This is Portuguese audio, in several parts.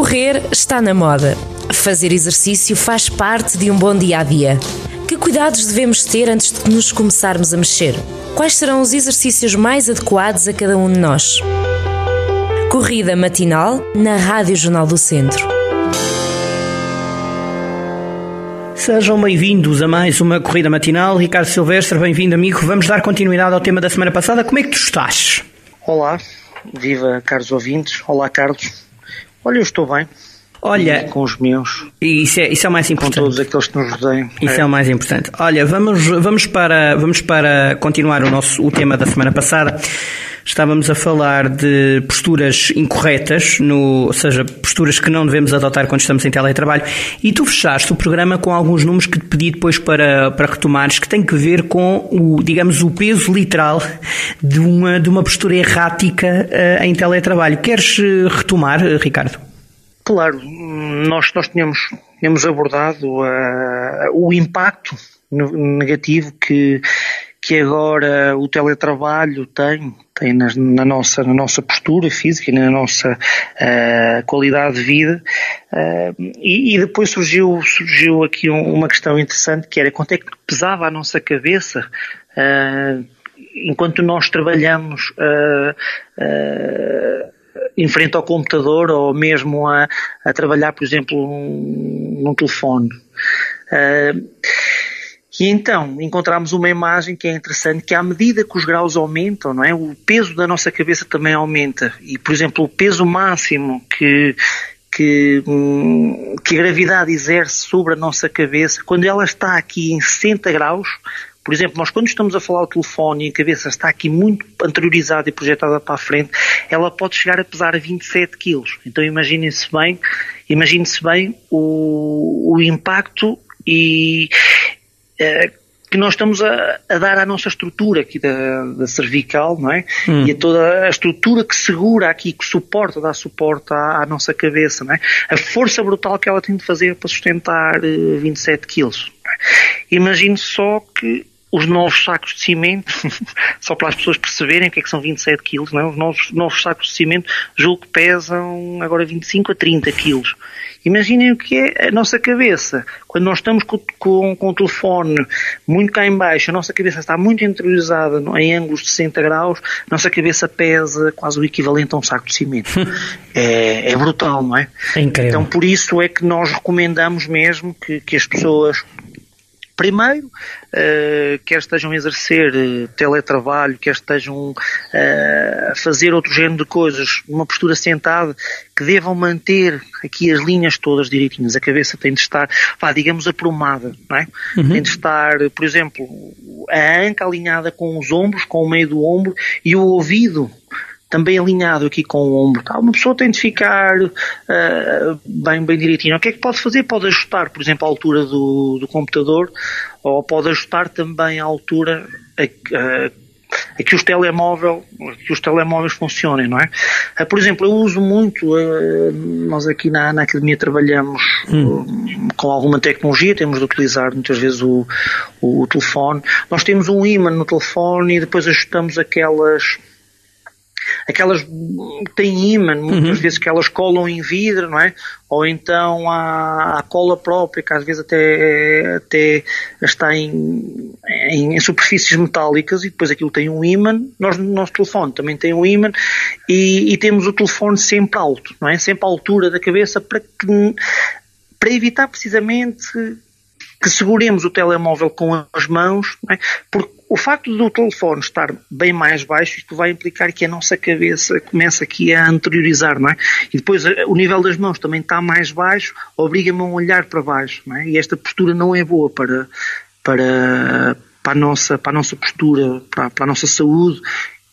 Correr está na moda. Fazer exercício faz parte de um bom dia a dia. Que cuidados devemos ter antes de nos começarmos a mexer? Quais serão os exercícios mais adequados a cada um de nós? Corrida matinal na Rádio Jornal do Centro. Sejam bem-vindos a mais uma corrida matinal. Ricardo Silvestre, bem-vindo, amigo. Vamos dar continuidade ao tema da semana passada. Como é que tu estás? Olá, viva caros ouvintes. Olá, Carlos. Olha, eu estou bem. Olha, com os meus. Isso é, isso é o mais importante. Com todos aqueles que nos rodeiam. Isso é. é. o mais importante. Olha, vamos, vamos, para, vamos para continuar o, nosso, o tema da semana passada. Estávamos a falar de posturas incorretas, no, ou seja, posturas que não devemos adotar quando estamos em teletrabalho, e tu fechaste o programa com alguns números que te pedi depois para, para retomares, que têm que ver com o, digamos, o peso literal de uma, de uma postura errática uh, em teletrabalho. Queres eh, retomar, Ricardo? Claro, nós, nós tínhamos, tínhamos abordado uh, o impacto negativo que, que agora o teletrabalho tem, tem na, na nossa, na nossa postura física e na nossa uh, qualidade de vida. Uh, e, e, depois surgiu, surgiu aqui um, uma questão interessante que era quanto é que pesava a nossa cabeça uh, enquanto nós trabalhamos em frente ao computador ou mesmo a, a trabalhar, por exemplo, num, num telefone. Uh, e então encontramos uma imagem que é interessante, que à medida que os graus aumentam, não é? O peso da nossa cabeça também aumenta. E, por exemplo, o peso máximo que, que, hum, que a gravidade exerce sobre a nossa cabeça, quando ela está aqui em 60 graus, por exemplo, nós quando estamos a falar ao telefone e a cabeça está aqui muito anteriorizada e projetada para a frente, ela pode chegar a pesar 27 quilos. Então imaginem-se bem, imagine-se bem o, o impacto e que nós estamos a, a, dar à nossa estrutura aqui da, da cervical, não é? Hum. E a toda a estrutura que segura aqui, que suporta, dá suporte à, à, nossa cabeça, não é? A força brutal que ela tem de fazer para sustentar 27 eh, quilos. É? Imagine só que os novos sacos de cimento, só para as pessoas perceberem o que é que são 27 quilos, não é? os novos, novos sacos de cimento julgo que pesam agora 25 a 30 quilos. Imaginem o que é a nossa cabeça. Quando nós estamos com, com, com o telefone muito cá em baixo, a nossa cabeça está muito interiorizada em ângulos de 60 graus, a nossa cabeça pesa quase o equivalente a um saco de cimento. é, é brutal, não é? É incrível. Então por isso é que nós recomendamos mesmo que, que as pessoas Primeiro, uh, quer estejam a exercer uh, teletrabalho, quer estejam uh, a fazer outro género de coisas, uma postura sentada, que devam manter aqui as linhas todas direitinhas. A cabeça tem de estar, vá, digamos, aprumada, não é? Uhum. Tem de estar, por exemplo, a anca alinhada com os ombros, com o meio do ombro e o ouvido também alinhado aqui com o ombro. Tá? Uma pessoa tem de ficar uh, bem, bem direitinho. O que é que pode fazer? Pode ajustar, por exemplo, a altura do, do computador ou pode ajustar também a altura a, a, a que os telemóvel, que os telemóveis funcionem, não é? Uh, por exemplo, eu uso muito, uh, nós aqui na, na academia trabalhamos hum. com alguma tecnologia, temos de utilizar muitas vezes o, o, o telefone. Nós temos um ímã no telefone e depois ajustamos aquelas aquelas têm imã, muitas uhum. vezes que elas colam em vidro, não é? Ou então há a cola própria, que às vezes até, até está em, em, em, superfícies metálicas e depois aquilo tem um imã. Nós no nosso telefone também tem um imã e, e temos o telefone sempre alto, não é? Sempre à altura da cabeça para que para evitar precisamente que seguremos o telemóvel com as mãos, é? porque o facto do telefone estar bem mais baixo, isto vai implicar que a nossa cabeça começa aqui a anteriorizar, não é? E depois eh, o nível das mãos também está mais baixo, obriga-me a olhar para baixo, não é? E esta postura não é boa para, para, para, a, nossa, para a nossa postura, para, para a nossa saúde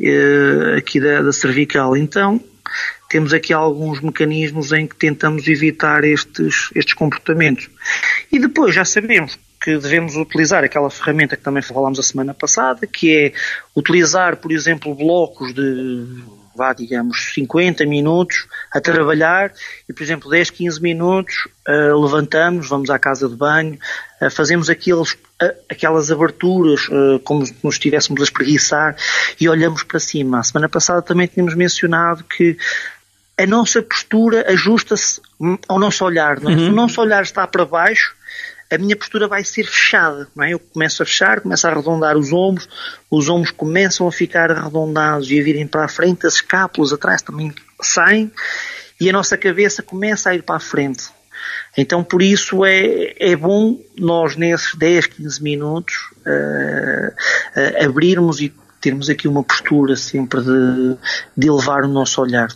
eh, aqui da, da cervical. Então, temos aqui alguns mecanismos em que tentamos evitar estes, estes comportamentos. E depois já sabemos que devemos utilizar aquela ferramenta que também falámos a semana passada, que é utilizar, por exemplo, blocos de, vá, digamos, 50 minutos a trabalhar e, por exemplo, 10, 15 minutos uh, levantamos, vamos à casa de banho, uh, fazemos aqueles, uh, aquelas aberturas como se nos estivéssemos a espreguiçar e olhamos para cima. A semana passada também tínhamos mencionado que a nossa postura ajusta-se ao nosso olhar. Não é? Uhum. Se o nosso olhar está para baixo, a minha postura vai ser fechada, não é? Eu começo a fechar, começo a arredondar os ombros, os ombros começam a ficar arredondados e a virem para a frente, as escápulas atrás também saem e a nossa cabeça começa a ir para a frente. Então, por isso é, é bom nós, nesses 10, 15 minutos, uh, uh, abrirmos e termos aqui uma postura sempre de, de elevar o nosso olhar.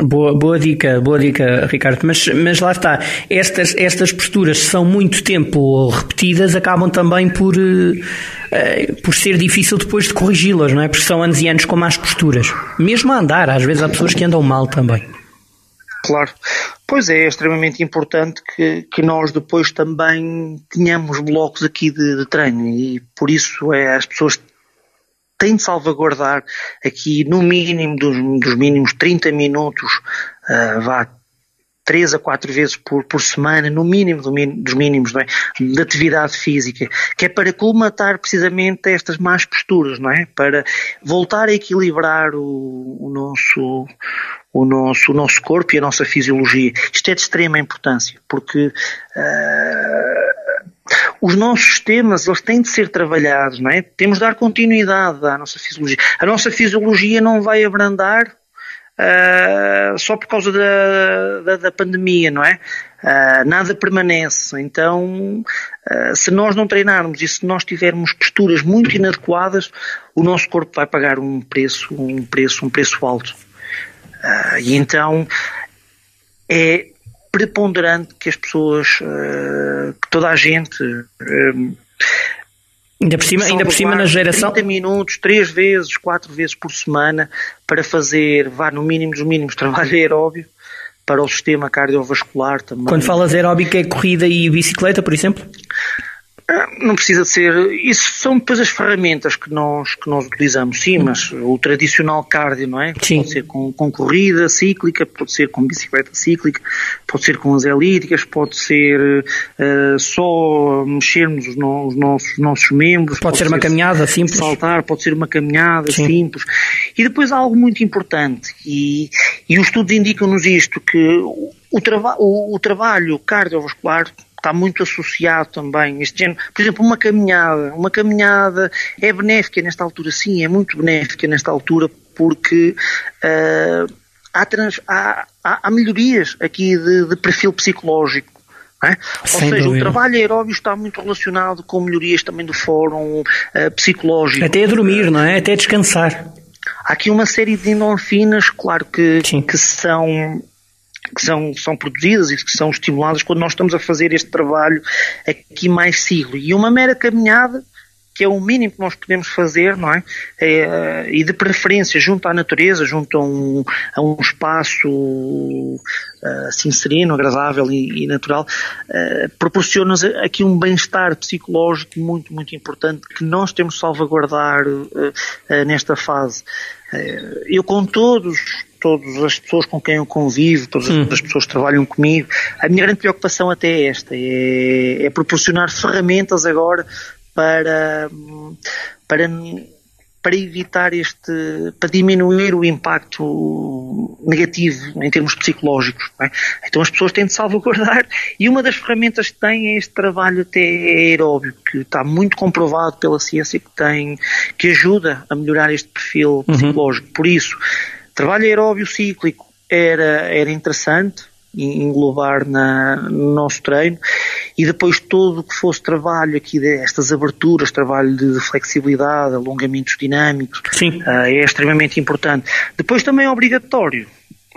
Boa, boa dica, boa dica, Ricardo. Mas, mas lá está, estas, estas posturas são muito tempo repetidas, acabam também por, uh, por ser difícil depois de corrigi-las, não é? Porque são anos e anos com más posturas. Mesmo a andar, às vezes há pessoas que andam mal também. Claro. Pois é, é extremamente importante que, que nós depois também tenhamos blocos aqui de, de treino e por isso é as pessoas tem de salvaguardar aqui no mínimo dos, dos mínimos 30 minutos, uh, vá três a quatro vezes por, por semana, no mínimo do, dos mínimos é? de atividade física, que é para colmatar precisamente estas más posturas, não é? Para voltar a equilibrar o, o nosso o nosso, o nosso corpo e a nossa fisiologia. Isto é de extrema importância, porque uh, os nossos sistemas eles têm de ser trabalhados, não é? Temos de dar continuidade à nossa fisiologia. A nossa fisiologia não vai abrandar uh, só por causa da, da, da pandemia, não é? Uh, nada permanece. Então, uh, se nós não treinarmos e se nós tivermos posturas muito inadequadas, o nosso corpo vai pagar um preço, um preço, um preço alto. e então é preponderante que as pessoas, uh, que toda a gente. Uh, Ainda por cima, ainda por cima na geração. 30 minutos, 3 vezes, 4 vezes por semana para fazer, vá no mínimo dos mínimos, trabalho aeróbio para o sistema cardiovascular também. Quando falas aeróbico é corrida e bicicleta, por exemplo? Não precisa de ser. Isso são depois as ferramentas que nós, que nós utilizamos, sim, mas o tradicional cardio, não é? Sim. Pode ser com, com corrida cíclica, pode ser com bicicleta cíclica, pode ser com as elípticas, pode ser uh, só mexermos os, no, os, nossos, nossos membros. Pode, pode ser, ser, uma caminhada simples. Saltar, pode ser uma caminhada sim. simples. E depois há algo muito importante, e, e os estudos indicam-nos isto, que o, trava o, o trabalho cardiovascular está muito associado também este género. Por exemplo, uma caminhada. Uma caminhada é benéfica nesta altura, sim, é muito benéfica nesta altura porque uh, há, trans, há, há, há, melhorias aqui de, de perfil psicológico. É? Ou seja, dúvida. o trabalho aeróbio está muito relacionado com melhorias também do fórum uh, psicológico. Até a dormir, não é? Até a descansar. Há aqui uma série de endorfinas, claro que, que são que são, são produzidas e que são estimuladas quando nós estamos a fazer este trabalho aqui mais siglo. E uma mera caminhada, que é o mínimo que nós podemos fazer, não é? é e de preferência junto à natureza, junto a um, a um espaço assim sereno, agradável e, e natural, uh, proporciona-nos aqui um bem-estar psicológico muito, muito importante que nós temos de salvaguardar uh, uh, nesta fase. eu com todos todas as pessoas com quem eu convivo, todas hum. as pessoas que trabalham comigo, a minha grande preocupação até é esta, é, é proporcionar ferramentas agora para, para, para evitar este, para diminuir o impacto negativo em termos psicológicos. É? Então as pessoas têm de salvaguardar e uma das ferramentas que têm é este trabalho até aeróbio, que está muito comprovado pela ciência que tem, que ajuda a melhorar este perfil uhum. psicológico. Por isso, Trabalho aeróbio cíclico era, era interessante englobar na, no nosso treino e depois todo o que fosse trabalho aqui destas aberturas, trabalho de flexibilidade, alongamentos dinâmicos, uh, é extremamente importante. Depois também é obrigatório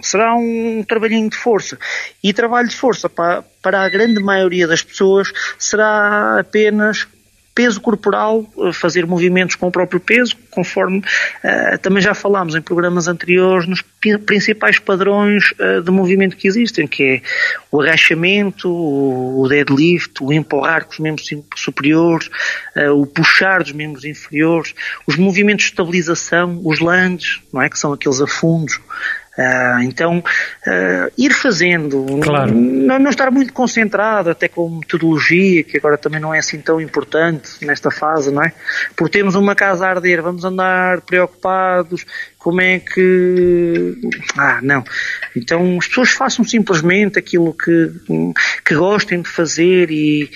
será um trabalhinho de força. E trabalho de força para, para a grande maioria das pessoas será apenas peso corporal, eh, fazer movimentos com o próprio peso, conforme uh, também já falámos em programas anteriores nos principais padrões uh, de movimento que existem, que é o agachamento, o deadlift, o empurrar com os membros superiores, uh, o puxar dos membros inferiores, os movimentos de estabilização, os lunges, não é, que são aqueles afundos, Uh, então, uh, ir fazendo, claro. não, não, estar muito concentrado, até com metodologia, que agora também não é assim tão importante nesta fase, não é? Porque temos uma casa a arder, vamos andar preocupados, como é que. Ah, não. Então, as pessoas façam simplesmente aquilo que, que gostem de fazer e,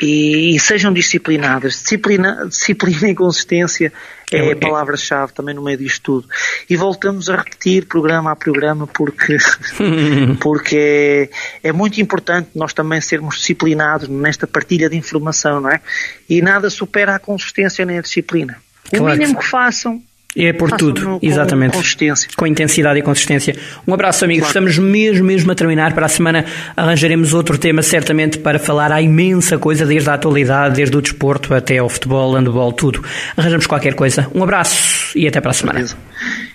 e, e sejam disciplinadas. Disciplina, disciplina e consistência é, é a palavra-chave também no meio disto tudo. E voltamos a repetir programa a programa porque, porque é, é muito importante nós também sermos disciplinados nesta partilha de informação, não é? E nada supera a consistência nem a disciplina. O claro mínimo que, que façam é por tudo, exatamente. Com consistência. Com intensidade e consistência. Um abraço, amigos. Claro. Estamos mesmo, mesmo a terminar. Para a semana arranjaremos outro tema, certamente, para falar a imensa coisa, desde a atualidade, desde o desporto até ao futebol, handball, tudo. Arranjamos qualquer coisa. Um abraço e até para a semana.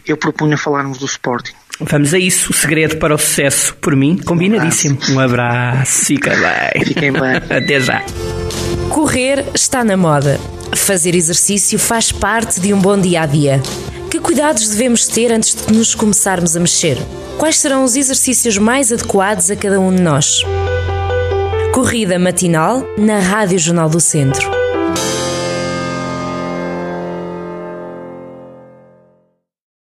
Eu propunha falarmos do Sporting. Vamos a isso. O segredo para o sucesso, por mim, combinadíssimo. Um abraço. Fica bem. Fiquem bem. até já. Correr está na moda. Fazer exercício faz parte de um bom dia a dia. Que cuidados devemos ter antes de nos começarmos a mexer? Quais serão os exercícios mais adequados a cada um de nós? Corrida matinal na Rádio Jornal do Centro.